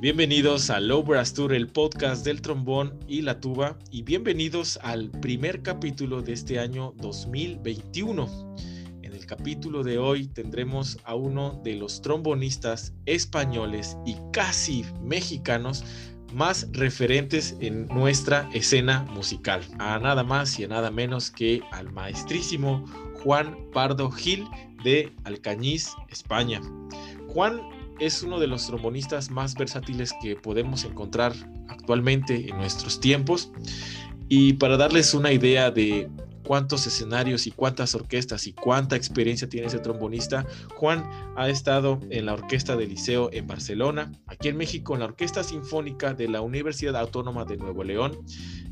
Bienvenidos a Low Brass Tour, el podcast del trombón y la tuba, y bienvenidos al primer capítulo de este año 2021. En el capítulo de hoy tendremos a uno de los trombonistas españoles y casi mexicanos más referentes en nuestra escena musical, a nada más y a nada menos que al maestrísimo Juan Pardo Gil de Alcañiz, España. Juan es uno de los trombonistas más versátiles que podemos encontrar actualmente en nuestros tiempos. Y para darles una idea de cuántos escenarios y cuántas orquestas y cuánta experiencia tiene ese trombonista. Juan ha estado en la Orquesta del Liceo en Barcelona, aquí en México en la Orquesta Sinfónica de la Universidad Autónoma de Nuevo León,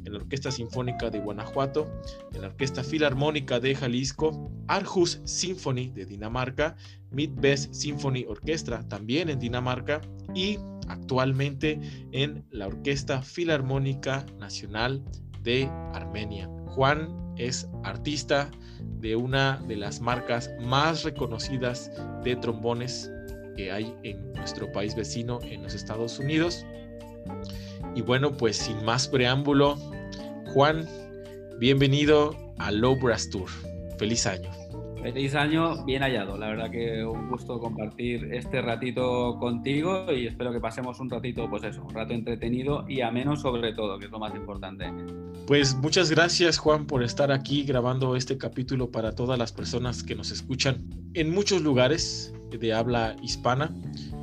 en la Orquesta Sinfónica de Guanajuato, en la Orquesta Filarmónica de Jalisco, Arhus Symphony de Dinamarca, Midwest Symphony Orchestra también en Dinamarca y actualmente en la Orquesta Filarmónica Nacional de Armenia. Juan es artista de una de las marcas más reconocidas de trombones que hay en nuestro país vecino, en los Estados Unidos. Y bueno, pues sin más preámbulo, Juan, bienvenido a Low Brass Tour. Feliz año. Feliz año, bien hallado. La verdad que un gusto compartir este ratito contigo y espero que pasemos un ratito, pues eso, un rato entretenido y ameno sobre todo, que es lo más importante. Pues muchas gracias Juan por estar aquí grabando este capítulo para todas las personas que nos escuchan en muchos lugares de habla hispana.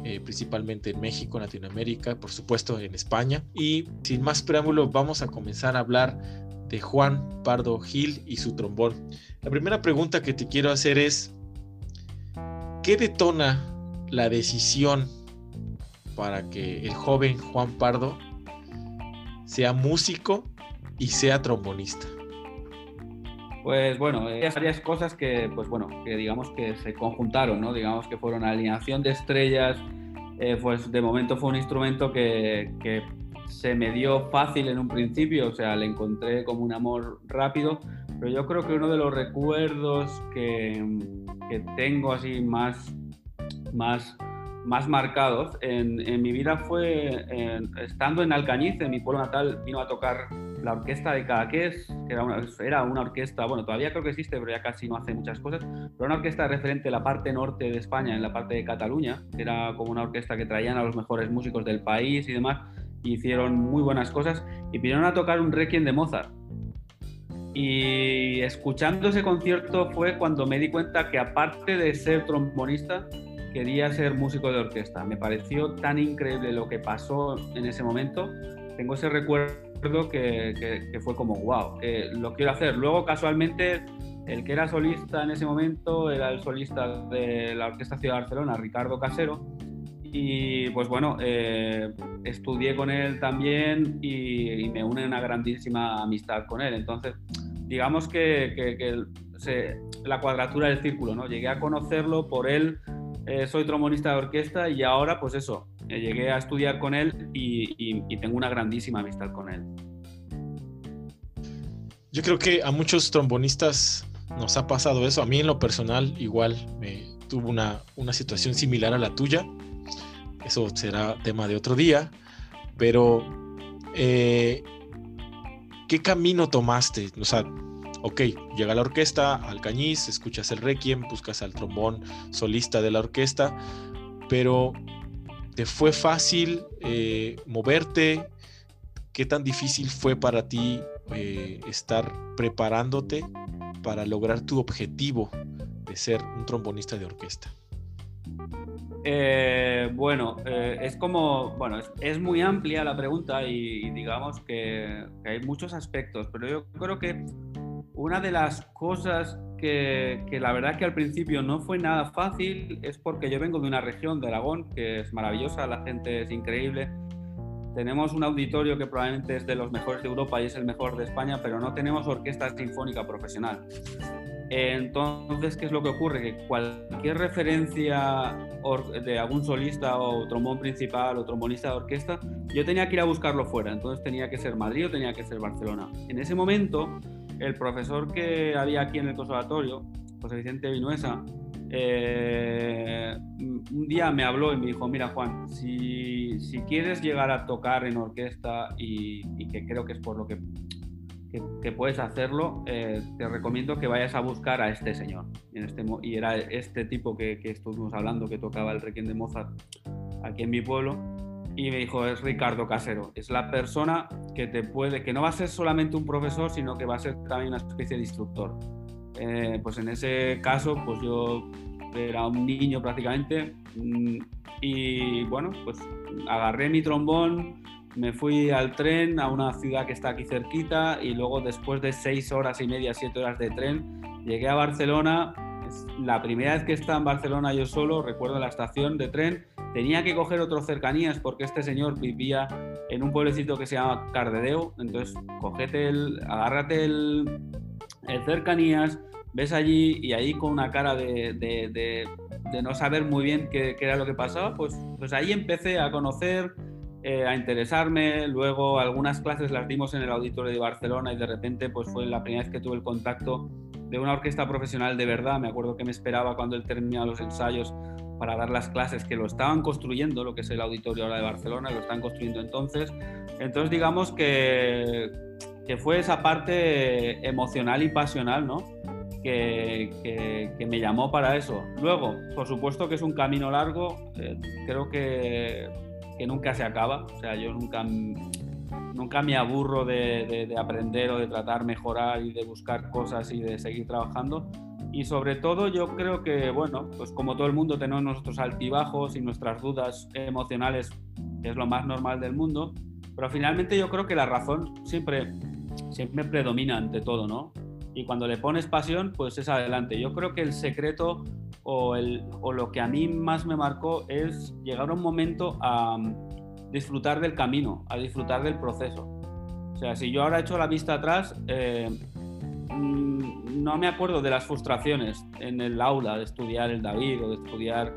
Eh, principalmente en México, Latinoamérica, por supuesto en España. Y sin más preámbulo, vamos a comenzar a hablar de Juan Pardo Gil y su trombón. La primera pregunta que te quiero hacer es, ¿qué detona la decisión para que el joven Juan Pardo sea músico y sea trombonista? Pues bueno, hay varias cosas que, pues bueno, que digamos que se conjuntaron, ¿no? Digamos que fueron alineación de estrellas, eh, pues de momento fue un instrumento que, que se me dio fácil en un principio, o sea, le encontré como un amor rápido, pero yo creo que uno de los recuerdos que, tengo así más, más, más marcados en, en mi vida fue estando en Alcañiz, en mi pueblo natal, vino a tocar la orquesta de Cadaqués, que era una, era una orquesta, bueno, todavía creo que existe, pero ya casi no hace muchas cosas, pero una orquesta referente a la parte norte de España, en la parte de Cataluña, que era como una orquesta que traían a los mejores músicos del país y demás, hicieron muy buenas cosas y vinieron a tocar un requiem de Mozart. Y escuchando ese concierto fue cuando me di cuenta que aparte de ser trombonista, quería ser músico de orquesta. Me pareció tan increíble lo que pasó en ese momento. Tengo ese recuerdo que, que, fue como, wow, lo quiero hacer. Luego, casualmente, el que era solista en ese momento era el solista de la Orquesta Ciudad de Barcelona, Ricardo Casero, y pues bueno, eh, estudié con él también y, me une una grandísima amistad con él. Entonces, digamos que, la cuadratura del círculo, ¿no? Llegué a conocerlo por él, eh, soy trombonista de orquesta y ahora pues eso, eh, llegué a estudiar con él y, tengo una grandísima amistad con él. Yo creo que a muchos trombonistas nos ha pasado eso. A mí en lo personal igual me tuvo una, una situación similar a la tuya eso será tema de otro día, pero eh, ¿qué camino tomaste? O sea, ok, llega la orquesta, al cañiz, escuchas el requiem, buscas al trombón solista de la orquesta, pero ¿te fue fácil eh, moverte? ¿Qué tan difícil fue para ti eh, estar preparándote para lograr tu objetivo de ser un trombonista de orquesta? Eh, bueno, eh, es como, bueno, es, muy amplia la pregunta y, digamos que, hay muchos aspectos, pero yo creo que una de las cosas que, que, la verdad que al principio no fue nada fácil es porque yo vengo de una región de Aragón que es maravillosa, la gente es increíble. Tenemos un auditorio que probablemente es de los mejores de Europa y es el mejor de España, pero no tenemos orquesta sinfónica profesional. Entonces, ¿qué es lo que ocurre? Que cualquier referencia de algún solista o trombón principal o trombonista de orquesta, yo tenía que ir a buscarlo fuera. Entonces tenía que ser Madrid o tenía que ser Barcelona. En ese momento, el profesor que había aquí en el conservatorio, José Vicente Vinuesa, eh, un día me habló y me dijo, mira Juan, si, si quieres llegar a tocar en orquesta y, que creo que es por lo que, que, puedes hacerlo, eh, te recomiendo que vayas a buscar a este señor. En este, y era este tipo que, que estuvimos hablando, que tocaba el Requiem de Mozart aquí en mi pueblo. Y me dijo, es Ricardo Casero, es la persona que te puede, que no va a ser solamente un profesor, sino que va a ser también una especie de instructor. Eh, pues en ese caso, pues yo era un niño prácticamente mm, y bueno, pues agarré mi trombón, me fui al tren a una ciudad que está aquí cerquita y luego después de seis horas y media, siete horas de tren, llegué a Barcelona. La primera vez que estaba en Barcelona yo solo, recuerdo la estación de tren, tenía que coger otros cercanías porque este señor vivía en un pueblecito que se llama Cardedeu, entonces cogete el, agárrate el, el cercanías, ves allí y ahí con una cara de, de, de, no saber muy bien qué, qué, era lo que pasaba, pues, pues ahí empecé a conocer, eh, a interesarme, luego algunas clases las dimos en el auditorio de Barcelona y de repente pues fue la primera vez que tuve el contacto de una orquesta profesional de verdad, me acuerdo que me esperaba cuando él terminaba los ensayos para dar las clases que lo estaban construyendo, lo que es el auditorio ahora de Barcelona, lo están construyendo entonces. Entonces digamos que, que fue esa parte emocional y pasional, ¿no? que, me llamó para eso. Luego, por supuesto que es un camino largo, eh, creo que, nunca se acaba, o sea, yo nunca, nunca me aburro de, aprender o de tratar mejorar y de buscar cosas y de seguir trabajando. Y sobre todo yo creo que, bueno, pues como todo el mundo tenemos nuestros altibajos y nuestras dudas emocionales, que es lo más normal del mundo, pero finalmente yo creo que la razón siempre, siempre predomina ante todo, ¿no? Y cuando le pones pasión, pues es adelante. Yo creo que el secreto o, el, o lo que a mí más me marcó es llegar a un momento a mm, disfrutar del camino, a disfrutar del proceso. O sea, si yo ahora he hecho la vista atrás, eh, mm, no me acuerdo de las frustraciones en el aula de estudiar el David o de estudiar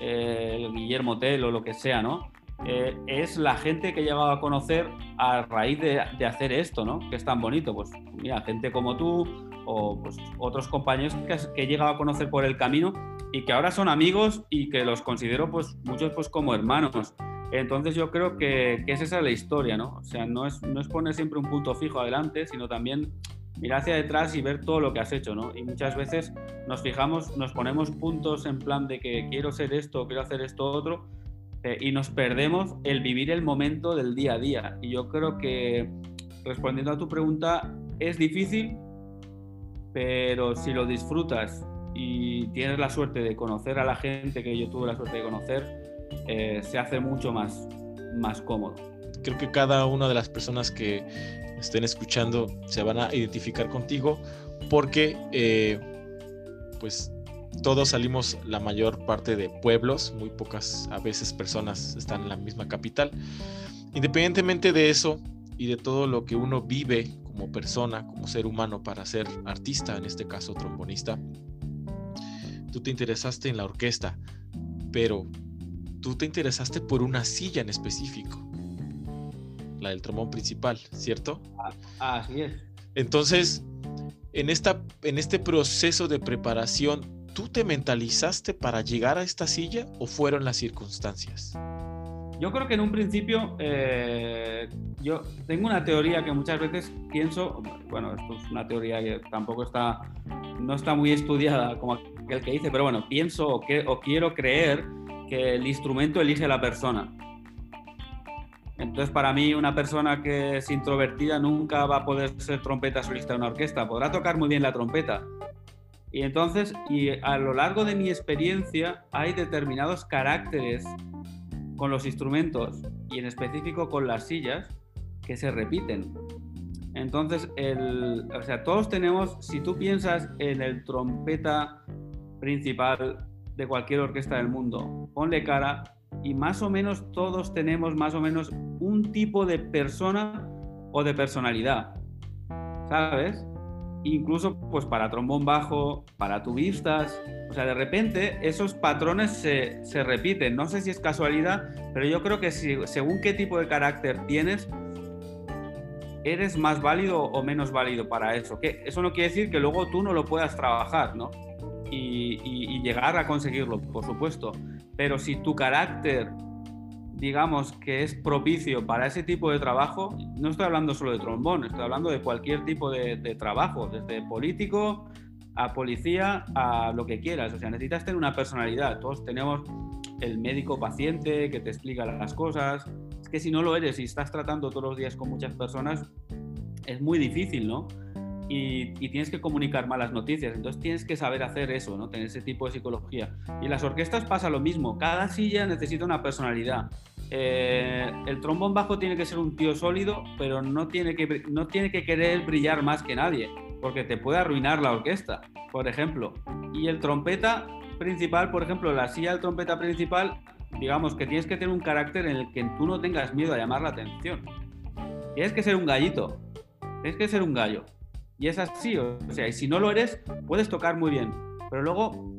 eh, el Guillermo Tell o lo que sea, ¿no? Eh, es la gente que he llegado a conocer a raíz de, hacer esto, ¿no? Que es tan bonito. Pues mira, gente como tú o pues, otros compañeros que, he llegado a conocer por el camino y que ahora son amigos y que los considero pues muchos pues como hermanos. Entonces yo creo que, que es esa la historia, ¿no? O sea, no es, no es poner siempre un punto fijo adelante, sino también mirar hacia detrás y ver todo lo que has hecho, ¿no? Y muchas veces nos fijamos, nos ponemos puntos en plan de que quiero ser esto, quiero hacer esto otro, eh, y nos perdemos el vivir el momento del día a día. Y yo creo que, respondiendo a tu pregunta, es difícil, pero si lo disfrutas y tienes la suerte de conocer a la gente que yo tuve la suerte de conocer, eh, se hace mucho más, más cómodo. Creo que cada una de las personas que estén escuchando se van a identificar contigo porque eh, pues todos salimos la mayor parte de pueblos, muy pocas a veces personas están en la misma capital. Independientemente de eso y de todo lo que uno vive como persona, como ser humano para ser artista, en este caso trombonista, tú te interesaste en la orquesta, pero tú te interesaste por una silla en específico, la del trombón principal, ¿cierto? Ah, así es. Entonces, en, esta, en este proceso de preparación, ¿tú te mentalizaste para llegar a esta silla o fueron las circunstancias? Yo creo que en un principio eh, yo tengo una teoría que muchas veces pienso, bueno, esto es una teoría que tampoco está, no está muy estudiada como aquel que dice, pero bueno, pienso o, que, o quiero creer que el instrumento elige a la persona. Entonces, para mí, una persona que es introvertida nunca va a poder ser trompeta solista de una orquesta. Podrá tocar muy bien la trompeta, y entonces, y a lo largo de mi experiencia, hay determinados caracteres con los instrumentos y en específico con las sillas que se repiten. Entonces, el, o sea, todos tenemos, si tú piensas en el trompeta principal de cualquier orquesta del mundo, ponle cara y más o menos todos tenemos más o menos un tipo de persona o de personalidad. ¿Sabes? Incluso pues para trombón bajo, para tubistas, o sea, de repente esos patrones se, se repiten. No sé si es casualidad, pero yo creo que según qué tipo de carácter tienes, eres más válido o menos válido para eso. Que eso no quiere decir que luego tú no lo puedas trabajar, ¿no? y, llegar a conseguirlo, por supuesto. Pero si tu carácter, digamos, que es propicio para ese tipo de trabajo, no estoy hablando solo de trombón, estoy hablando de cualquier tipo de, trabajo, desde político a policía, a lo que quieras. O sea, necesitas tener una personalidad. Todos tenemos el médico paciente que te explica las cosas. Es que si no lo eres y estás tratando todos los días con muchas personas, es muy difícil, ¿no? Y, tienes que comunicar malas noticias. Entonces tienes que saber hacer eso, ¿no? Tener ese tipo de psicología. Y las orquestas pasa lo mismo. Cada silla necesita una personalidad. Eh, el trombón bajo tiene que ser un tío sólido, pero no tiene, que, no tiene que querer brillar más que nadie, porque te puede arruinar la orquesta, por ejemplo. Y el trompeta principal, por ejemplo, la silla del trompeta principal, digamos que tienes que tener un carácter en el que tú no tengas miedo a llamar la atención. Tienes que ser un gallito, tienes que ser un gallo. Y es así, o sea, y si no lo eres, puedes tocar muy bien, pero luego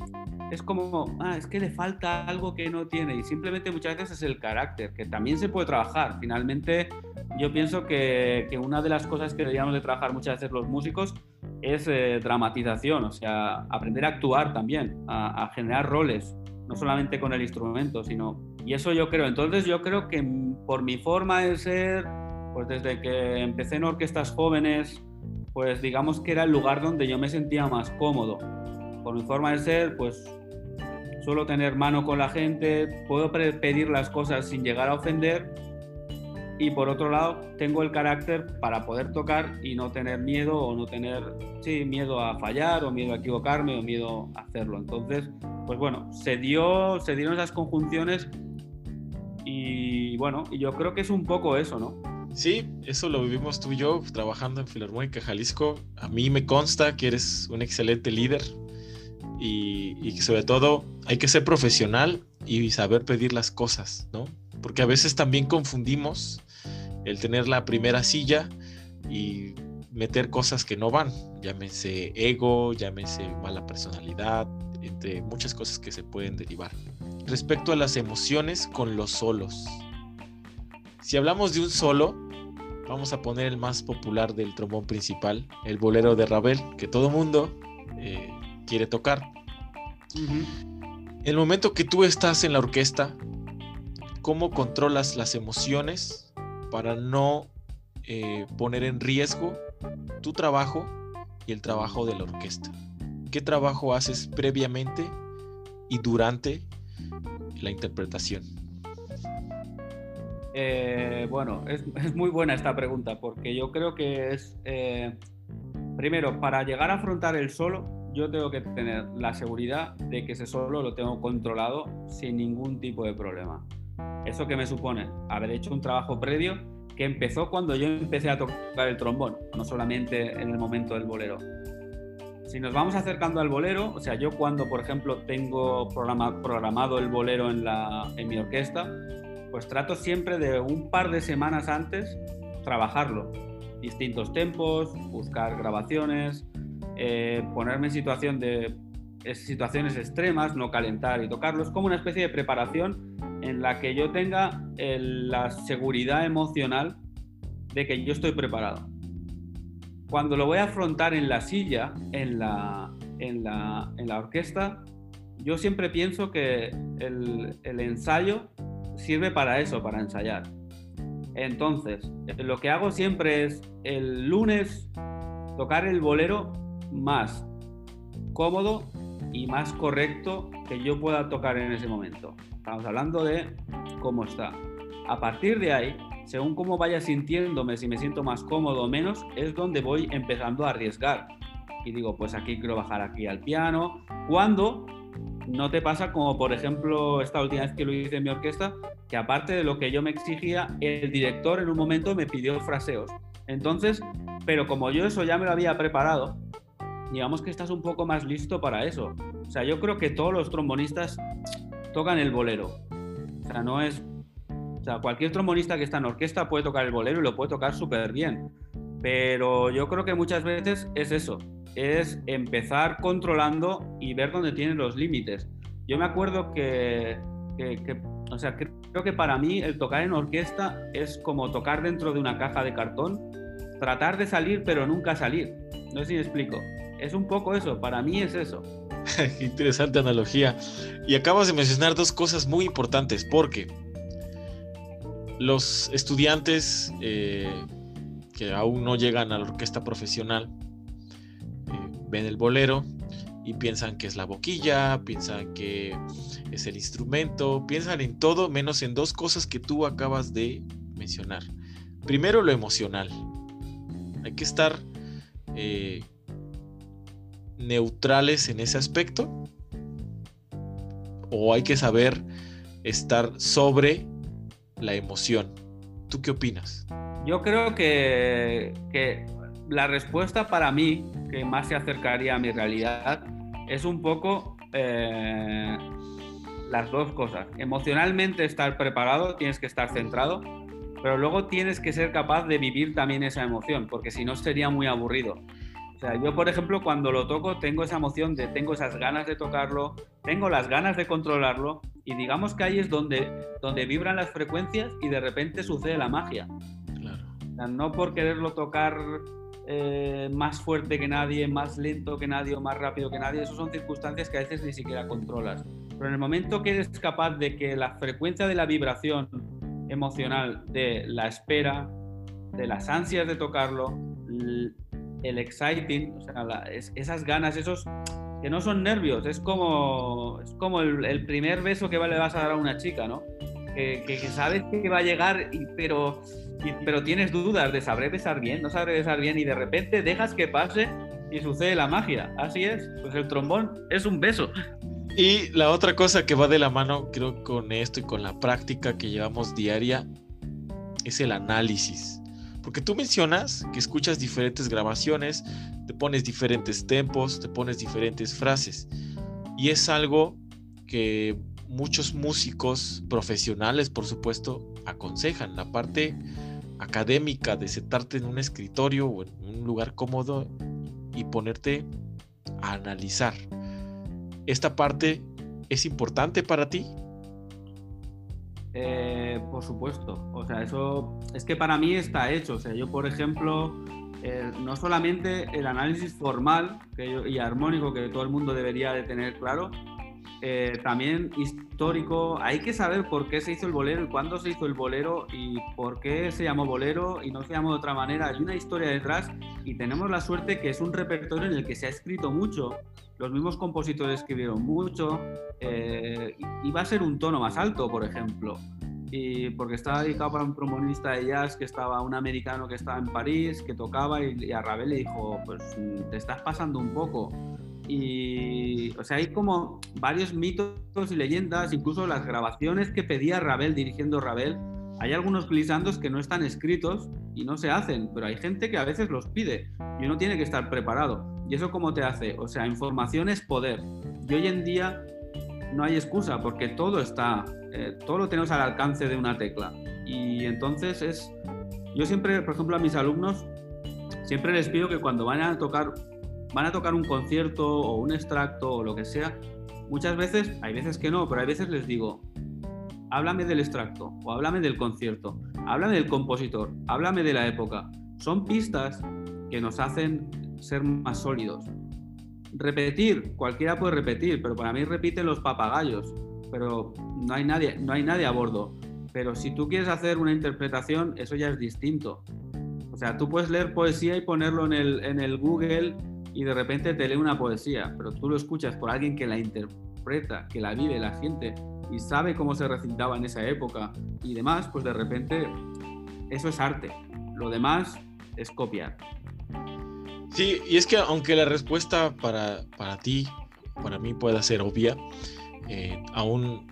es como, ah, es que le falta algo que no tiene. Y simplemente muchas veces es el carácter, que también se puede trabajar. Finalmente, yo pienso que, que una de las cosas que deberíamos de trabajar muchas veces los músicos es eh, dramatización, o sea, aprender a actuar también, a, a generar roles, no solamente con el instrumento, sino... Y eso yo creo, entonces yo creo que por mi forma de ser, pues desde que empecé en orquestas jóvenes, pues digamos que era el lugar donde yo me sentía más cómodo. Por mi forma de ser, pues suelo tener mano con la gente, puedo pedir las cosas sin llegar a ofender y por otro lado tengo el carácter para poder tocar y no tener miedo o no tener sí, miedo a fallar o miedo a equivocarme o miedo a hacerlo. Entonces, pues bueno, se, dio, se dieron esas conjunciones y bueno, yo creo que es un poco eso, ¿no? Sí, eso lo vivimos tú y yo trabajando en Filarmónica Jalisco. A mí me consta que eres un excelente líder y, que sobre todo hay que ser profesional y saber pedir las cosas, ¿no? Porque a veces también confundimos el tener la primera silla y meter cosas que no van, llámese ego, llámese mala personalidad, entre muchas cosas que se pueden derivar. Respecto a las emociones con los solos, si hablamos de un solo, vamos a poner el más popular del trombón principal, el bolero de Ravel, que todo mundo eh, quiere tocar. En el momento que tú estás en la orquesta, ¿cómo controlas las emociones para no eh, poner en riesgo tu trabajo y el trabajo de la orquesta? ¿Qué trabajo haces previamente y durante la interpretación? Eh, bueno, es, muy buena esta pregunta porque yo creo que es, eh, primero, para llegar a afrontar el solo, yo tengo que tener la seguridad de que ese solo lo tengo controlado sin ningún tipo de problema. ¿Eso que me supone? Haber hecho un trabajo previo que empezó cuando yo empecé a tocar el trombón, no solamente en el momento del bolero. Si nos vamos acercando al bolero, o sea, yo cuando, por ejemplo, tengo programado el bolero en, mi orquesta, pues trato siempre de un par de semanas antes trabajarlo. Distintos tempos, buscar grabaciones, eh, ponerme en situación de situaciones extremas, no calentar y tocarlo. Es como una especie de preparación en la que yo tenga la seguridad emocional de que yo estoy preparado. Cuando lo voy a afrontar en la silla, en la, en la, en la orquesta, yo siempre pienso que el, el ensayo sirve para eso, para ensayar. Entonces, lo que hago siempre es el lunes tocar el bolero más cómodo y más correcto que yo pueda tocar en ese momento. Estamos hablando de cómo está. A partir de ahí, según cómo vaya sintiéndome, si me siento más cómodo o menos, es donde voy empezando a arriesgar. Y digo, pues aquí quiero bajar aquí al piano. Cuando no te pasa como, por ejemplo, esta última vez que lo hice en mi orquesta, que aparte de lo que yo me exigía, el director en un momento me pidió fraseos. Entonces, pero como yo eso ya me lo había preparado, digamos que estás un poco más listo para eso. O sea, yo creo que todos los trombonistas tocan el bolero. O sea, no es... O sea, cualquier trombonista que está en orquesta puede tocar el bolero y lo puede tocar súper bien. Pero yo creo que muchas veces es eso, es empezar controlando y ver dónde tienen los límites. Yo me acuerdo que, o sea, creo que para mí el tocar en orquesta es como tocar dentro de una caja de cartón, tratar de salir pero nunca salir. No sé si me explico. Es un poco eso, para mí es eso. interesante analogía. Y acabas de mencionar dos cosas muy importantes, porque los estudiantes eh, que aún no llegan a la orquesta profesional ven el bolero y piensan que es la boquilla, piensan que es el instrumento, piensan en todo menos en dos cosas que tú acabas de mencionar. Primero lo emocional. Hay que estar eh, neutrales en ese aspecto o hay que saber estar sobre la emoción. ¿Tú qué opinas? Yo creo que, la respuesta para mí, que más se acercaría a mi realidad, es un poco eh, las dos cosas. Emocionalmente estar preparado, tienes que estar centrado, pero luego tienes que ser capaz de vivir también esa emoción, porque si no sería muy aburrido. O sea, yo, por ejemplo, cuando lo toco, tengo esa emoción de, tengo esas ganas de tocarlo, tengo las ganas de controlarlo, y digamos que ahí es donde, donde vibran las frecuencias y de repente sucede la magia. Claro. O sea, no por quererlo tocar eh, más fuerte que nadie, más lento que nadie o más rápido que nadie, esas son circunstancias que a veces ni siquiera controlas. Pero en el momento que eres capaz de que la frecuencia de la vibración emocional, de la espera, de las ansias de tocarlo, el exciting, o sea, esas ganas, esos que no son nervios, es como, es como el, primer beso que le vas a dar a una chica, ¿no? Que, que, sabes que va a llegar, y, pero, pero tienes dudas de sabré besar bien, no sabré besar bien, y de repente dejas que pase y sucede la magia. Así es, pues el trombón es un beso. Y la otra cosa que va de la mano, creo, con esto y con la práctica que llevamos diaria, es el análisis. Porque tú mencionas que escuchas diferentes grabaciones, te pones diferentes tempos, te pones diferentes frases. Y es algo que muchos músicos profesionales, por supuesto, aconsejan. La parte académica de sentarte en un escritorio o en un lugar cómodo y ponerte a analizar. ¿Esta parte es importante para ti? Eh, por supuesto. O sea, eso es que para mí está hecho. O sea, yo, por ejemplo, eh, no solamente el análisis formal y armónico que todo el mundo debería de tener claro, eh, también histórico. Hay que saber por qué se hizo el bolero y cuándo se hizo el bolero y por qué se llamó bolero y no se llamó de otra manera. Hay una historia detrás y tenemos la suerte que es un repertorio en el que se ha escrito mucho. Los mismos compositores escribieron mucho. Eh, y va a ser un tono más alto, por ejemplo. Y porque estaba dedicado para un trombonista de jazz que estaba, un americano que estaba en París, que tocaba y, y a Ravel le dijo, pues te estás pasando un poco y, o sea, hay como varios mitos y leyendas, incluso las grabaciones que pedía Ravel dirigiendo Ravel. Hay algunos glisandos que no están escritos y no se hacen, pero hay gente que a veces los pide y uno tiene que estar preparado. ¿Y eso cómo te hace? O sea, información es poder. Y hoy en día no hay excusa porque todo está, eh, todo lo tenemos al alcance de una tecla. Y entonces es, yo siempre, por ejemplo, a mis alumnos, siempre les pido que cuando vayan a tocar van a tocar un concierto o un extracto o lo que sea, muchas veces, hay veces que no, pero hay veces les digo, háblame del extracto o háblame del concierto, háblame del compositor, háblame de la época. Son pistas que nos hacen ser más sólidos. Repetir, cualquiera puede repetir, pero para mí repiten los papagayos, pero no hay nadie, no hay nadie a bordo. Pero si tú quieres hacer una interpretación, eso ya es distinto. O sea, tú puedes leer poesía y ponerlo en el, en el Google y de repente te lee una poesía, pero tú lo escuchas por alguien que la interpreta, que la vive, la siente y sabe cómo se recitaba en esa época y demás, pues de repente eso es arte. Lo demás es copiar. Sí, y es que aunque la respuesta para, para ti, para mí pueda ser obvia, eh, aún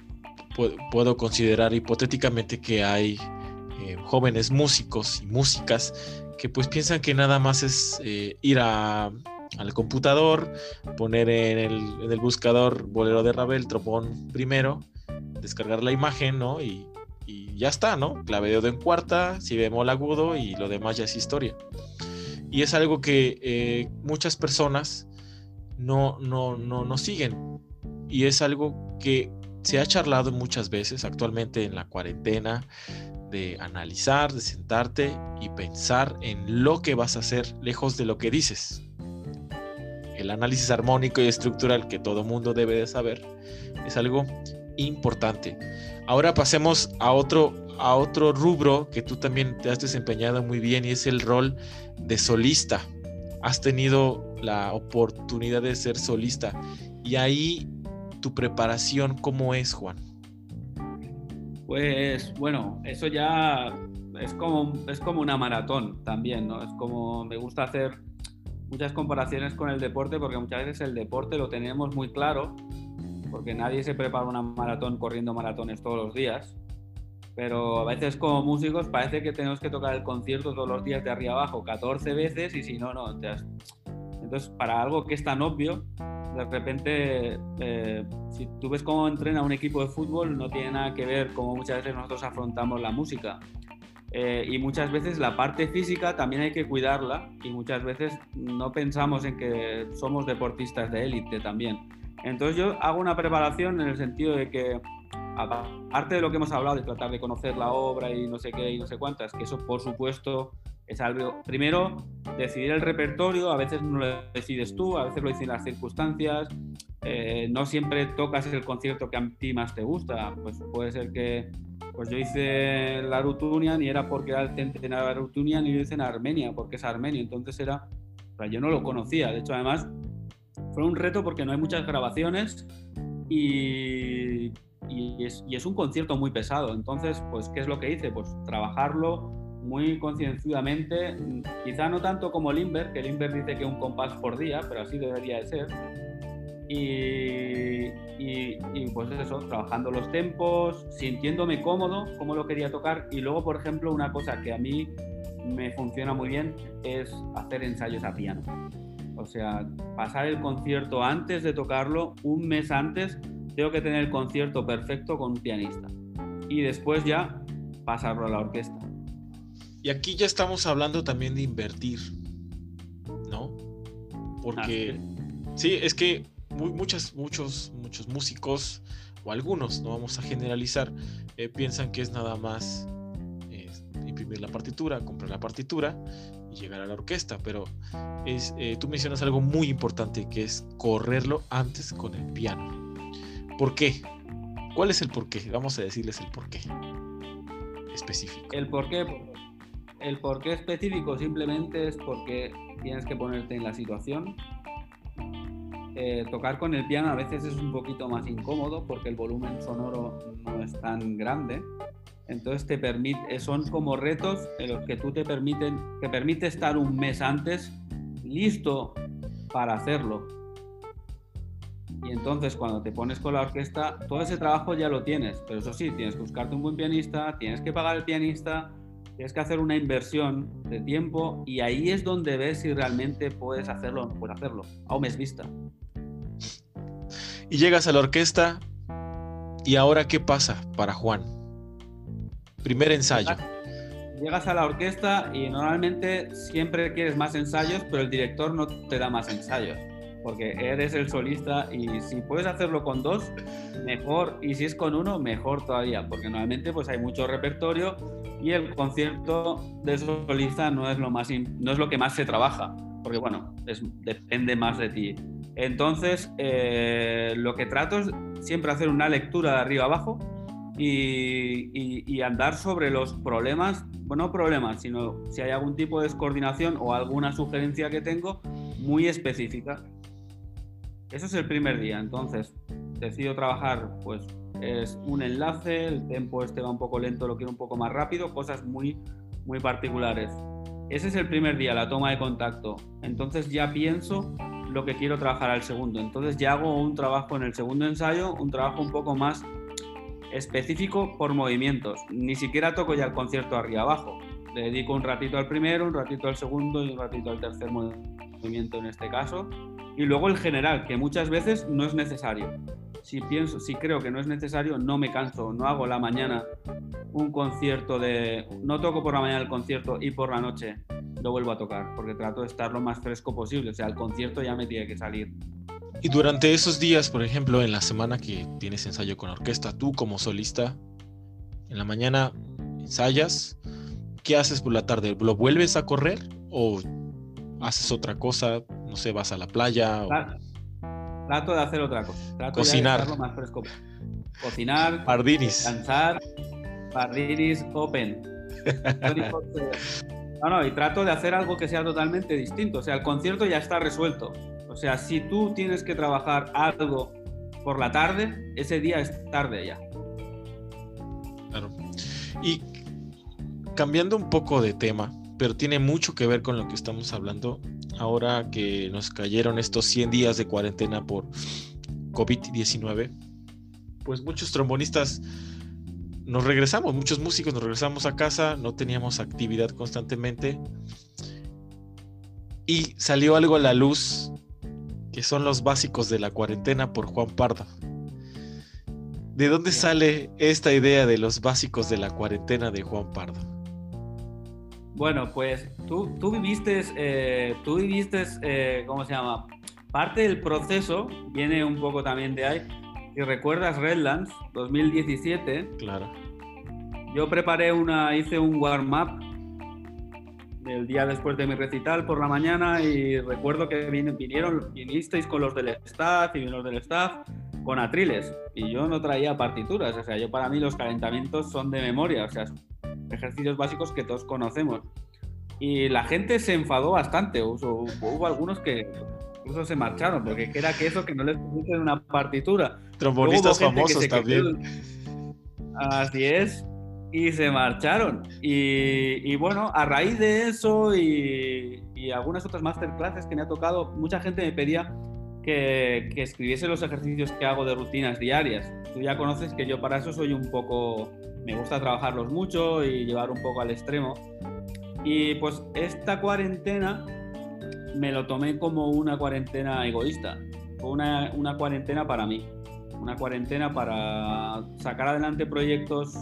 puedo, considerar hipotéticamente que hay eh, jóvenes músicos y músicas que pues piensan que nada más es eh, ir a al computador, poner en el, buscador bolero de Ravel, tropón primero, descargar la imagen, ¿no? Y, ya está, ¿no? Clave de en cuarta, si bemol agudo y lo demás ya es historia. Y es algo que eh, muchas personas no, no, no, no siguen. Y es algo que se ha charlado muchas veces actualmente en la cuarentena, de analizar, de sentarte y pensar en lo que vas a hacer lejos de lo que dices. El análisis armónico y estructural que todo mundo debe de saber es algo importante. Ahora pasemos a otro, a otro rubro que tú también te has desempeñado muy bien y es el rol de solista. Has tenido la oportunidad de ser solista y ahí tu preparación, ¿cómo es, Juan? Pues bueno, eso ya es como, es como una maratón también, ¿no? Es como me gusta hacer muchas comparaciones con el deporte porque muchas veces el deporte lo tenemos muy claro porque nadie se prepara una maratón corriendo maratones todos los días. Pero a veces como músicos parece que tenemos que tocar el concierto todos los días de arriba abajo 14 veces y si no, no. Entonces, para algo que es tan obvio, de repente, eh, si tú ves cómo entrena un equipo de fútbol, no tiene nada que ver cómo muchas veces nosotros afrontamos la música. Eh, y muchas veces la parte física también hay que cuidarla y muchas veces no pensamos en que somos deportistas de élite también. Entonces yo hago una preparación en el sentido de que, aparte de lo que hemos hablado, de tratar de conocer la obra y no sé qué y no sé cuántas, que eso por supuesto es algo, primero, decidir el repertorio, a veces no lo decides tú, a veces lo deciden las circunstancias, eh, no siempre tocas el concierto que a ti más te gusta, pues puede ser que pues yo hice la Rutunian y era porque era el centenario de la Rutunian y lo hice en Armenia, porque es armenio, entonces era, o yo no lo conocía, de hecho además fue un reto porque no hay muchas grabaciones y, y, es, y, es, un concierto muy pesado. Entonces, pues, ¿qué es lo que hice? Pues trabajarlo muy concienzudamente, quizá no tanto como Limber, que Limber dice que un compás por día, pero así debería de ser. Y, y, pues eso, trabajando los tempos, sintiéndome cómodo, como lo quería tocar. Y luego, por ejemplo, una cosa que a mí me funciona muy bien es hacer ensayos a piano. O sea, pasar el concierto antes de tocarlo, un mes antes, tengo que tener el concierto perfecto con un pianista. Y después ya pasarlo a la orquesta. Y aquí ya estamos hablando también de invertir, ¿no? Porque sí, es que muchas, muchos, muchos músicos o algunos, no vamos a generalizar, eh, piensan que es nada más eh, imprimir la partitura, comprar la partitura llegar a la orquesta, pero es, eh, tú mencionas algo muy importante que es correrlo antes con el piano. ¿Por qué? ¿Cuál es el por qué? Vamos a decirles el por qué específico. El por qué, el por qué específico simplemente es porque tienes que ponerte en la situación. Eh, tocar con el piano a veces es un poquito más incómodo porque el volumen sonoro no es tan grande entonces te permite, eh, son como retos en los que tú te permiten, te permite estar un mes antes listo para hacerlo. Y entonces cuando te pones con la orquesta, todo ese trabajo ya lo tienes, pero eso sí, tienes que buscarte un buen pianista, tienes que pagar al pianista, tienes que hacer una inversión de tiempo y ahí es donde ves si realmente puedes hacerlo puedes hacerlo, a un mes vista. Y llegas a la orquesta y ahora ¿qué pasa para Juan? Primer ensayo. Llegas a la orquesta y normalmente siempre quieres más ensayos, pero el director no te da más ensayos, porque eres el solista y si puedes hacerlo con dos, mejor, y si es con uno, mejor todavía, porque normalmente pues hay mucho repertorio y el concierto de solista no es lo, más, no es lo que más se trabaja, porque bueno, depende más de ti. Entonces, eh, lo que trato es siempre hacer una lectura de arriba abajo, y, andar sobre los problemas, bueno, no problemas, sino si hay algún tipo de descoordinación o alguna sugerencia que tengo muy específica. Eso es el primer día, entonces decido trabajar, pues es un enlace, el tempo este va un poco lento, lo quiero un poco más rápido, cosas muy, muy particulares. Ese es el primer día, la toma de contacto. Entonces ya pienso lo que quiero trabajar al segundo. Entonces ya hago un trabajo en el segundo ensayo, un trabajo un poco más específico por movimientos. Ni siquiera toco ya el concierto arriba abajo. Le dedico un ratito al primero, un ratito al segundo y un ratito al tercer movimiento en este caso. Y luego el general, que muchas veces no es necesario. Si pienso, si creo que no es necesario, no me canso, no hago la mañana un concierto de. No toco por la mañana el concierto y por la noche lo vuelvo a tocar, porque trato de estar lo más fresco posible. O sea, el concierto ya me tiene que salir. Y durante esos días, por ejemplo, en la semana que tienes ensayo con orquesta, tú como solista, en la mañana ensayas, ¿qué haces por la tarde? ¿Lo vuelves a correr o haces otra cosa? No sé, vas a la playa. Trato de hacer otra cosa. Trato Cocinar. De más fresco. Cocinar. Pardinis. Descansar. Pardinis open. no, no, y trato de hacer algo que sea totalmente distinto. O sea, el concierto ya está resuelto. O sea, si tú tienes que trabajar algo por la tarde, ese día es tarde ya. Claro. Y cambiando un poco de tema, pero tiene mucho que ver con lo que estamos hablando ahora que nos cayeron estos 100 días de cuarentena por COVID-19, pues muchos trombonistas nos regresamos, muchos músicos nos regresamos a casa, no teníamos actividad constantemente y salió algo a la luz que son los básicos de la cuarentena por Juan Pardo. ¿De dónde sale esta idea de los básicos de la cuarentena de Juan Pardo? Bueno, pues tú, tú viviste, eh, tú viviste, eh, ¿cómo se llama? Parte del proceso viene un poco también de ahí. Si recuerdas Redlands 2017, claro. Yo preparé una, hice un warm-up el día después de mi recital por la mañana y recuerdo que vinieron, vinisteis con los del staff y los del staff con atriles y yo no traía partituras, o sea, yo para mí los calentamientos son de memoria, o sea, ejercicios básicos que todos conocemos. Y la gente se enfadó bastante, hubo, hubo algunos que incluso se marcharon, porque era que eso que no les pusieron una partitura. Trombonistas famosos también. Así es, y se marcharon. Y, bueno, a raíz de eso y, y, algunas otras masterclasses que me ha tocado, mucha gente me pedía que, que, escribiese los ejercicios que hago de rutinas diarias. Tú ya conoces que yo para eso soy un poco me gusta trabajarlos mucho y llevar un poco al extremo. Y pues esta cuarentena me lo tomé como una cuarentena egoísta, una, una cuarentena para mí, una cuarentena para sacar adelante proyectos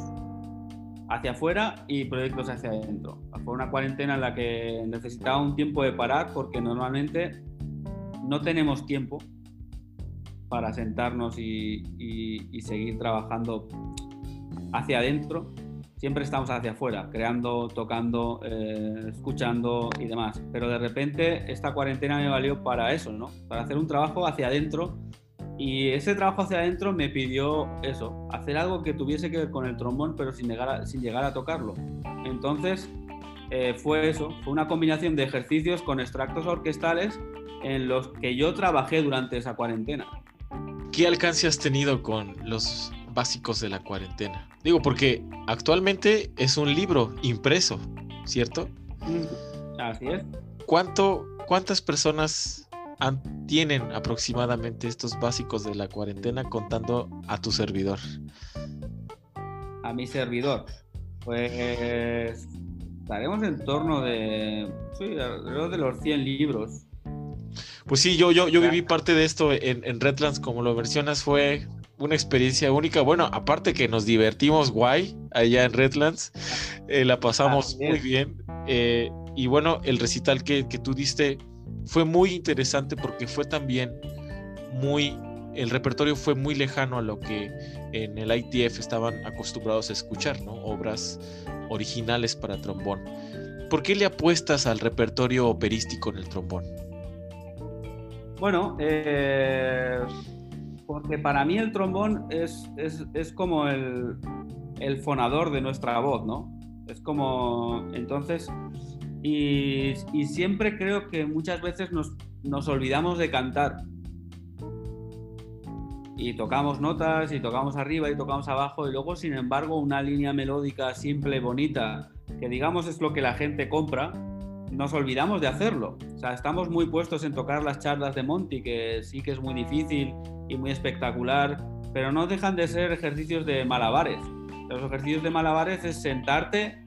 hacia afuera y proyectos hacia adentro. Fue una cuarentena en la que necesitaba un tiempo de parar porque normalmente no tenemos tiempo para sentarnos y, seguir trabajando hacia adentro, siempre estamos hacia afuera, creando, tocando, eh, escuchando y demás. Pero de repente esta cuarentena me valió para eso, ¿no? Para hacer un trabajo hacia adentro. Y ese trabajo hacia adentro me pidió eso, hacer algo que tuviese que ver con el trombón, pero sin llegar a, sin llegar a tocarlo. Entonces eh, fue eso, fue una combinación de ejercicios con extractos orquestales en los que yo trabajé durante esa cuarentena. ¿Qué alcance has tenido con los básicos de la cuarentena. Digo, porque actualmente es un libro impreso, ¿cierto? Mm, así es. ¿Cuánto, ¿Cuántas personas tienen aproximadamente estos básicos de la cuarentena contando a tu servidor? A mi servidor. Pues estaremos en torno de, sí, alrededor de los 100 libros. Pues sí, yo, yo, yo viví parte de esto en, en Redlands, como lo mencionas, fue una experiencia única. Bueno, aparte que nos divertimos guay allá en Redlands, eh, la pasamos muy bien. Eh, y bueno, el recital que, tú diste fue muy interesante porque fue también muy, el repertorio fue muy lejano a lo que en el ITF estaban acostumbrados a escuchar, ¿no? Obras originales para trombón. ¿Por qué le apuestas al repertorio operístico en el trombón? Bueno, eh, porque para mí el trombón es, es, como el, el, fonador de nuestra voz, ¿no? Es como, entonces, y, y siempre creo que muchas veces nos, nos, olvidamos de cantar. Y tocamos notas, y tocamos arriba, y tocamos abajo, y luego, sin embargo, una línea melódica simple, bonita, que digamos es lo que la gente compra, nos olvidamos de hacerlo. O sea, estamos muy puestos en tocar las charlas de Monty, que sí que es muy difícil y muy espectacular, pero no dejan de ser ejercicios de malabares. Los ejercicios de malabares es sentarte,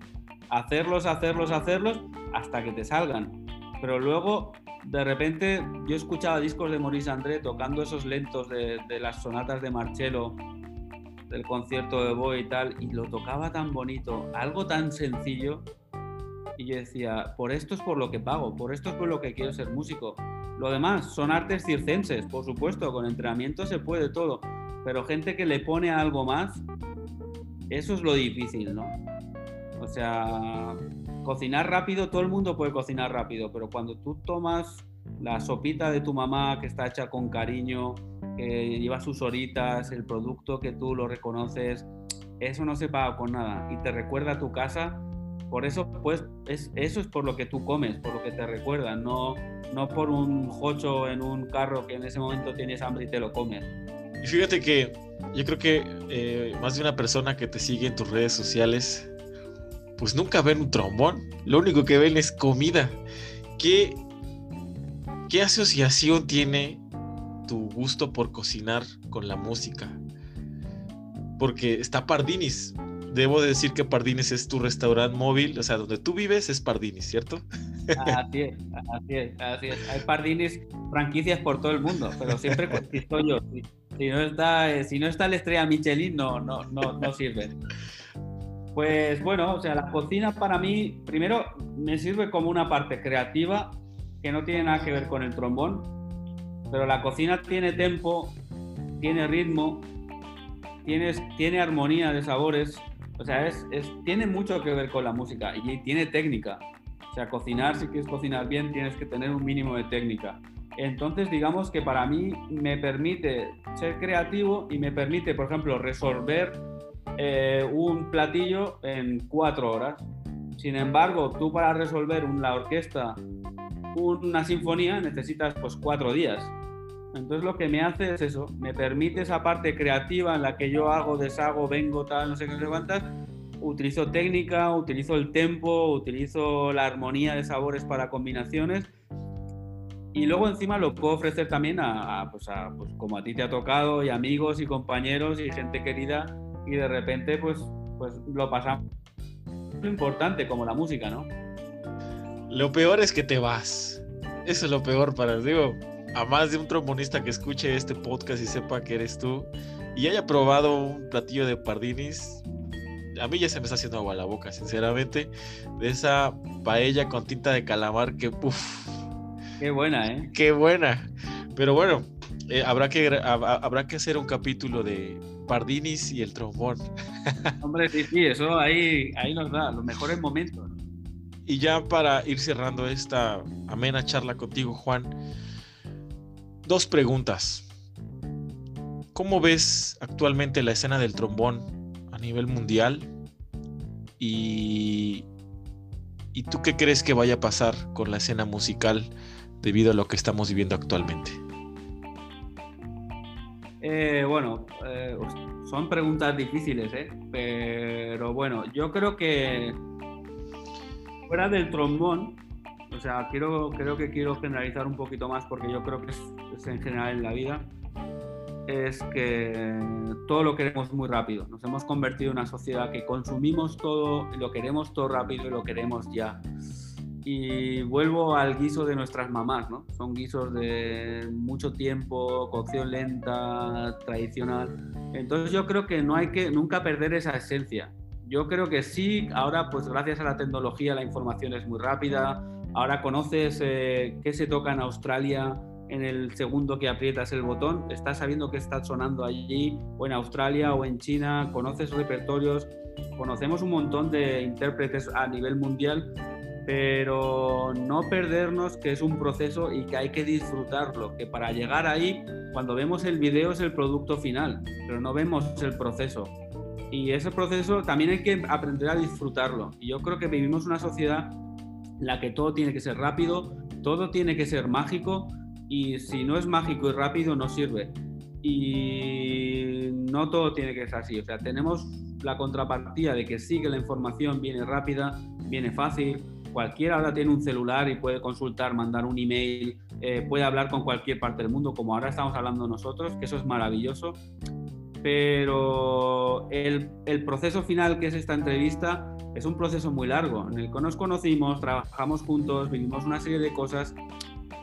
hacerlos, hacerlos, hacerlos, hasta que te salgan. Pero luego, de repente, yo escuchaba discos de Maurice André tocando esos lentos de, de las sonatas de Marcello, del concierto de Boy y tal, y lo tocaba tan bonito, algo tan sencillo, y yo decía, por esto es por lo que pago, por esto es por lo que quiero ser músico. Lo demás son artes circenses, por supuesto, con entrenamiento se puede todo, pero gente que le pone algo más, eso es lo difícil, ¿no? O sea, cocinar rápido, todo el mundo puede cocinar rápido, pero cuando tú tomas la sopita de tu mamá que está hecha con cariño, que lleva sus horitas, el producto que tú lo reconoces, eso no se paga con nada y te recuerda a tu casa. Por eso, pues, es, eso es por lo que tú comes, por lo que te recuerda, no, no por un jocho en un carro que en ese momento tienes hambre y te lo comes. Y fíjate que yo creo que eh, más de una persona que te sigue en tus redes sociales, pues nunca ven un trombón. Lo único que ven es comida. ¿Qué, qué asociación tiene tu gusto por cocinar con la música? Porque está Pardinis. Debo decir que Pardinis es tu restaurante móvil, o sea, donde tú vives es Pardinis, ¿cierto? Así es, así es, así es. Hay Pardinis franquicias por todo el mundo, pero siempre consisto yo. Si no está, eh, si no está la estrella Michelin, no, no, no, no sirve. Pues bueno, o sea, la cocina para mí, primero, me sirve como una parte creativa que no tiene nada que ver con el trombón, pero la cocina tiene tempo, tiene ritmo, tiene, tiene armonía de sabores, o sea, es, tiene mucho que ver con la música y tiene técnica. O sea, cocinar, si quieres cocinar bien, tienes que tener un mínimo de técnica. Entonces, digamos que para mí me permite ser creativo y me permite, por ejemplo, resolver eh, un platillo en cuatro horas. Sin embargo, tú para resolver una orquesta, una sinfonía, necesitas pues cuatro días. Entonces lo que me hace es eso, me permite esa parte creativa en la que yo hago, deshago, vengo, tal, no sé qué, no sé cuántas, utilizo técnica, utilizo el tempo, utilizo la armonía de sabores para combinaciones y luego encima lo puedo ofrecer también a, pues a pues como a ti te ha tocado, y amigos y compañeros y gente querida, y de repente pues, pues lo pasamos. Lo importante como la música, ¿no? Lo peor es que te vas. Eso es lo peor para, digo, a más de un trombonista que escuche este podcast y sepa que eres tú y haya probado un platillo de pardinis, a mí ya se me está haciendo agua la boca, sinceramente, de esa paella con tinta de calamar que, uff, Qué buena, ¿eh? Qué buena. Pero bueno, eh, habrá, que, habrá que hacer un capítulo de Pardinis y el trombón. Hombre, sí, sí, eso ahí, ahí nos da los mejores momentos. Y ya para ir cerrando esta amena charla contigo, Juan, dos preguntas. ¿Cómo ves actualmente la escena del trombón a nivel mundial? Y, ¿Y tú qué crees que vaya a pasar con la escena musical debido a lo que estamos viviendo actualmente? Eh, bueno, eh, son preguntas difíciles, ¿eh? pero bueno, yo creo que fuera del trombón, o sea, quiero, creo que quiero generalizar un poquito más porque yo creo que es, en general en la vida, es que todo lo queremos muy rápido. Nos hemos convertido en una sociedad que consumimos todo, lo queremos todo rápido y lo queremos ya y vuelvo al guiso de nuestras mamás, ¿no? Son guisos de mucho tiempo, cocción lenta, tradicional. Entonces yo creo que no hay que nunca perder esa esencia. Yo creo que sí, ahora pues gracias a la tecnología la información es muy rápida, ahora conoces eh, qué se toca en Australia en el segundo que aprietas el botón, estás sabiendo qué está sonando allí, o en Australia o en China, conoces repertorios, conocemos un montón de intérpretes a nivel mundial pero no perdernos que es un proceso y que hay que disfrutarlo, que para llegar ahí, cuando vemos el video es el producto final, pero no vemos el proceso. Y ese proceso también hay que aprender a disfrutarlo. Y yo creo que vivimos una sociedad la que todo tiene que ser rápido, todo tiene que ser mágico, y si no es mágico y rápido no sirve. Y no todo tiene que ser así. O sea, tenemos la contrapartida de que sí que la información viene rápida, viene fácil, cualquiera ahora tiene un celular y puede consultar, mandar un email, eh, puede hablar con cualquier parte del mundo, como ahora estamos hablando nosotros, que eso es maravilloso. Pero el, el proceso final, que es esta entrevista, es un proceso muy largo, en el que nos conocimos, trabajamos juntos, vivimos una serie de cosas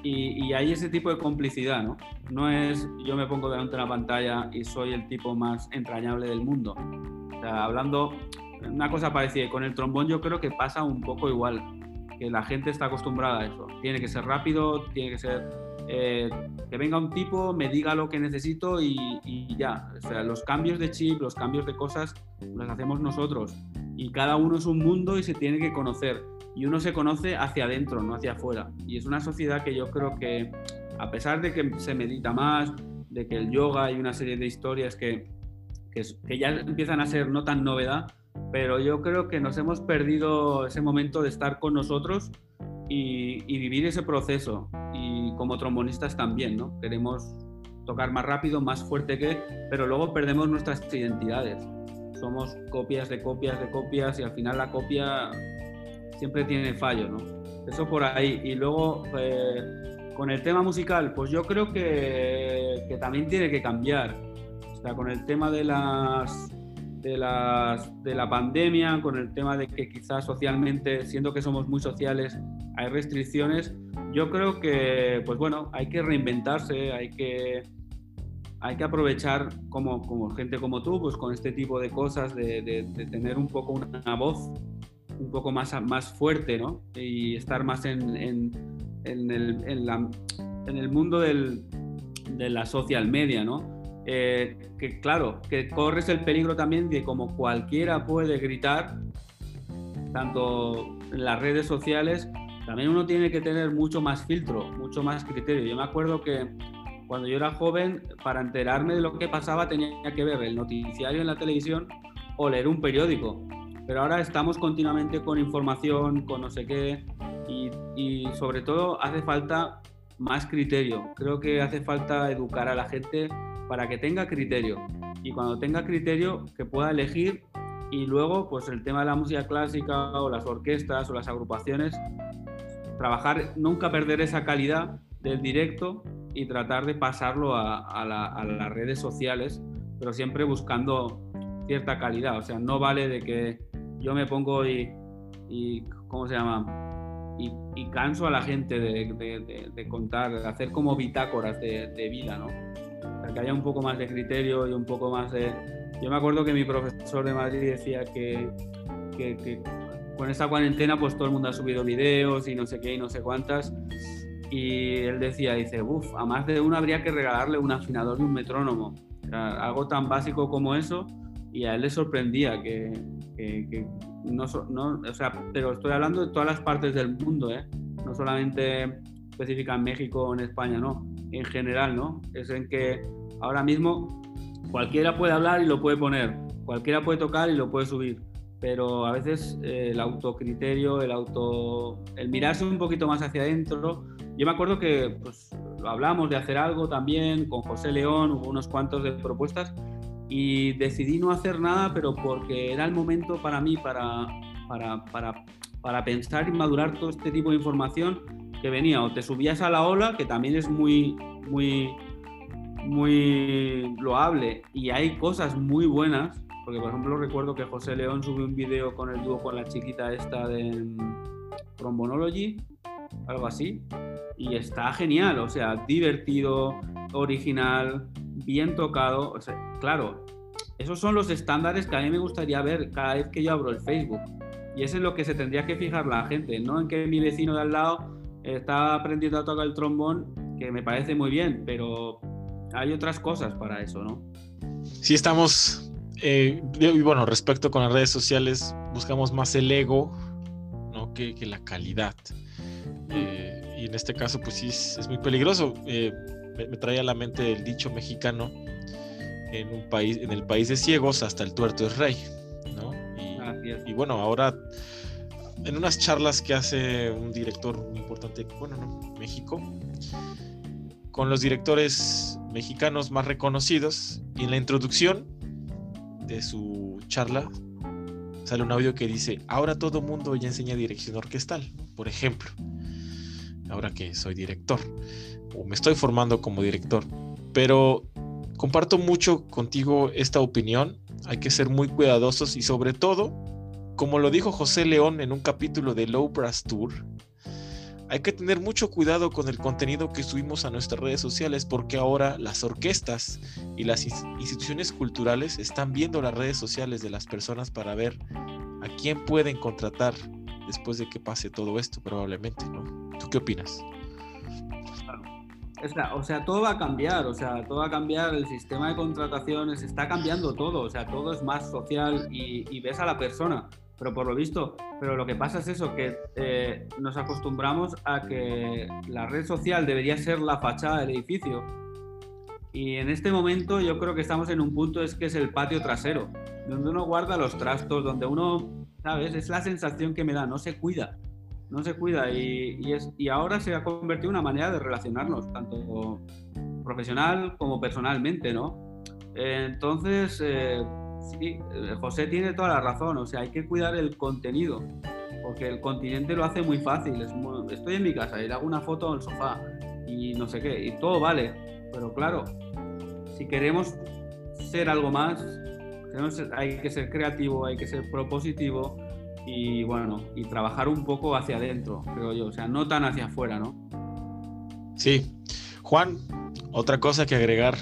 y, y, hay ese tipo de complicidad, ¿no? No es yo me pongo delante de la pantalla y soy el tipo más entrañable del mundo. O sea, hablando una cosa parecida, con el trombón yo creo que pasa un poco igual que la gente está acostumbrada a eso. Tiene que ser rápido, tiene que ser eh, que venga un tipo, me diga lo que necesito y, ya. Los cambios de chip, los cambios de cosas, los hacemos nosotros. Y cada uno es un mundo y se tiene que conocer. Y uno se conoce hacia adentro, no hacia afuera. Y es una sociedad que yo creo que, a pesar de que se medita más, de que el yoga y una serie de historias que, que, que ya empiezan a ser no tan novedad, pero yo creo que nos hemos perdido ese momento de estar con nosotros y, vivir ese proceso. Y como trombonistas también, ¿no? Queremos tocar más rápido, más fuerte que, pero luego perdemos nuestras identidades. Somos copias de copias de copias y al final la copia siempre tiene fallo, ¿no? Eso por ahí. Y luego, eh, con el tema musical, pues yo creo que, que también tiene que cambiar. O sea, con el tema de las de, las, de la pandemia, con el tema de que quizás socialmente, siendo que somos muy sociales, hay restricciones, yo creo que, pues bueno, hay que reinventarse, hay que, hay que aprovechar como, como gente como tú, pues con este tipo de cosas, de, tener un poco una voz un poco más, más fuerte, ¿no? Y estar más en, en, en, el, en el mundo del, de la social media, ¿no? Eh, que claro, que corres el peligro también de como cualquiera puede gritar, tanto en las redes sociales, también uno tiene que tener mucho más filtro, mucho más criterio. Yo me acuerdo que cuando yo era joven, para enterarme de lo que pasaba tenía que ver el noticiario en la televisión o leer un periódico. Pero ahora estamos continuamente con información, con no sé qué, y, y sobre todo hace falta más criterio. Creo que hace falta educar a la gente para que tenga criterio y cuando tenga criterio que pueda elegir y luego pues el tema de la música clásica o las orquestas o las agrupaciones trabajar nunca perder esa calidad del directo y tratar de pasarlo a, las redes sociales pero siempre buscando cierta calidad o sea no vale de que yo me pongo y, y ¿cómo se llama? Y, canso a la gente de, contar, de hacer como bitácoras de, de vida, ¿no? Que haya un poco más de criterio y un poco más de... Yo me acuerdo que mi profesor de Madrid decía que, que, con esta cuarentena pues todo el mundo ha subido videos y no sé qué y no sé cuántas. Y él decía, dice, uff, a más de uno habría que regalarle un afinador y un metrónomo. algo tan básico como eso. Y a él le sorprendía que, que, no, no, o sea, pero estoy hablando de todas las partes del mundo, ¿eh? no solamente específica en México o en España, no, en general, ¿no? Es en que ahora mismo cualquiera puede hablar y lo puede poner, cualquiera puede tocar y lo puede subir, pero a veces eh, el autocriterio, el auto, el mirarse un poquito más hacia adentro. Yo me acuerdo que pues, hablamos de hacer algo también con José León, hubo unos cuantos de propuestas y decidí no hacer nada, pero porque era el momento para mí para, para, para, para pensar y madurar todo este tipo de información que venía o te subías a la ola, que también es muy, muy, muy loable y hay cosas muy buenas, porque por ejemplo recuerdo que José León subió un video con el dúo con la chiquita esta de Trombonology, algo así, y está genial, o sea, divertido, original, bien tocado, o sea, claro, esos son los estándares que a mí me gustaría ver cada vez que yo abro el Facebook. Y eso es lo que se tendría que fijar la gente, no en que mi vecino de al lado está aprendiendo a tocar el trombón, que me parece muy bien, pero hay otras cosas para eso, ¿no? Sí, estamos, eh, y bueno, respecto con las redes sociales, buscamos más el ego, ¿no? Que, la calidad. Eh, y en este caso, pues sí, es, muy peligroso. Eh, me, trae a la mente el dicho mexicano, en un país, en el país de ciegos, hasta el tuerto es rey, ¿no? Y, y bueno, ahora en unas charlas que hace un director muy importante, bueno, no, México, con los directores mexicanos más reconocidos y en la introducción de su charla sale un audio que dice, ahora todo mundo ya enseña dirección orquestal, por ejemplo, ahora que soy director o me estoy formando como director, pero comparto mucho contigo esta opinión, hay que ser muy cuidadosos y sobre todo, como lo dijo José León en un capítulo de Low Brass Tour, hay que tener mucho cuidado con el contenido que subimos a nuestras redes sociales porque ahora las orquestas y las instituciones culturales están viendo las redes sociales de las personas para ver a quién pueden contratar después de que pase todo esto probablemente, ¿no? ¿Tú qué opinas? o sea, todo va a cambiar, o sea, todo va a cambiar, el sistema de contrataciones está cambiando todo, o sea, todo es más social y, ves a la persona, pero por lo visto, pero lo que pasa es eso, que eh, nos acostumbramos a que la red social debería ser la fachada del edificio y en este momento yo creo que estamos en un punto es que es el patio trasero, donde uno guarda los trastos, donde uno, ¿sabes? Es la sensación que me da, no se cuida no se cuida y, es, y ahora se ha convertido en una manera de relacionarnos, tanto profesional como personalmente, ¿no? entonces, eh, sí, eh, José tiene toda la razón, o sea, hay que cuidar el contenido, porque el continente lo hace muy fácil, estoy en mi casa y le hago una foto en sofá y no sé qué, y todo vale, pero claro, si queremos ser algo más, hay que ser creativo, hay que ser propositivo, y bueno, y trabajar un poco hacia adentro, creo yo, o sea, no tan hacia afuera, ¿no? Sí. Juan, otra cosa que agregar,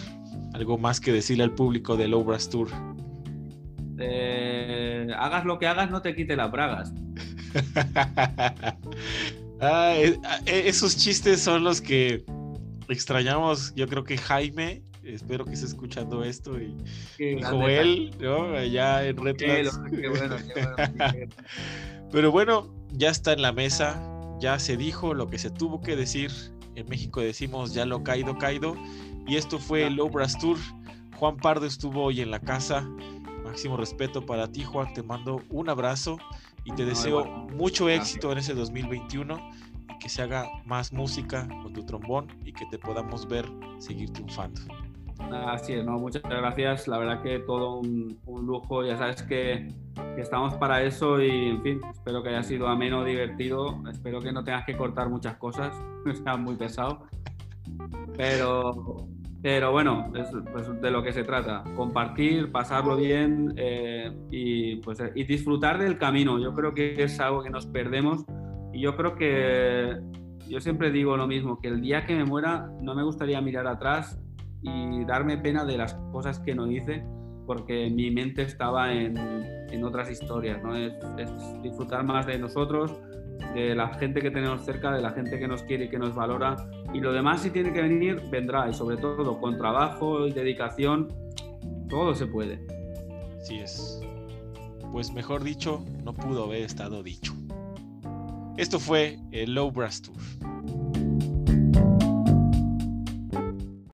algo más que decirle al público del Obras Tour. Eh, hagas lo que hagas, no te quite las bragas. Ah, eh, eh, esos chistes son los que extrañamos, yo creo que Jaime espero que esté escuchando esto y, Joel, ¿no? Allá en Red Pero bueno, ya está en la mesa, ya se dijo lo que se tuvo que decir. En México decimos ya lo caído, caído. Y esto fue el Obras Tour. Juan Pardo estuvo hoy en la casa. Máximo respeto para ti, Juan. Te mando un abrazo y te deseo mucho éxito en ese 2021 y que se haga más música con tu trombón y que te podamos ver seguir triunfando. Así es, ¿no? muchas gracias. La verdad que todo un, lujo. Ya sabes que, estamos para eso y, en fin, espero que haya sido ameno, divertido. Espero que no tengas que cortar muchas cosas, está muy pesado. Pero, pero bueno, es pues, de lo que se trata. Compartir, pasarlo bien eh, y, pues, y disfrutar del camino. Yo creo que es algo que nos perdemos y yo creo que yo siempre digo lo mismo, que el día que me muera no me gustaría mirar atrás y darme pena de las cosas que no hice porque mi mente estaba en, en otras historias, ¿no? Es, disfrutar más de nosotros, de la gente que tenemos cerca, de la gente que nos quiere y que nos valora. Y lo demás, si tiene que venir, vendrá. Y sobre todo con trabajo y dedicación, todo se puede. Así es. Pues mejor dicho, no pudo haber estado dicho. Esto fue el Low Brass Tour.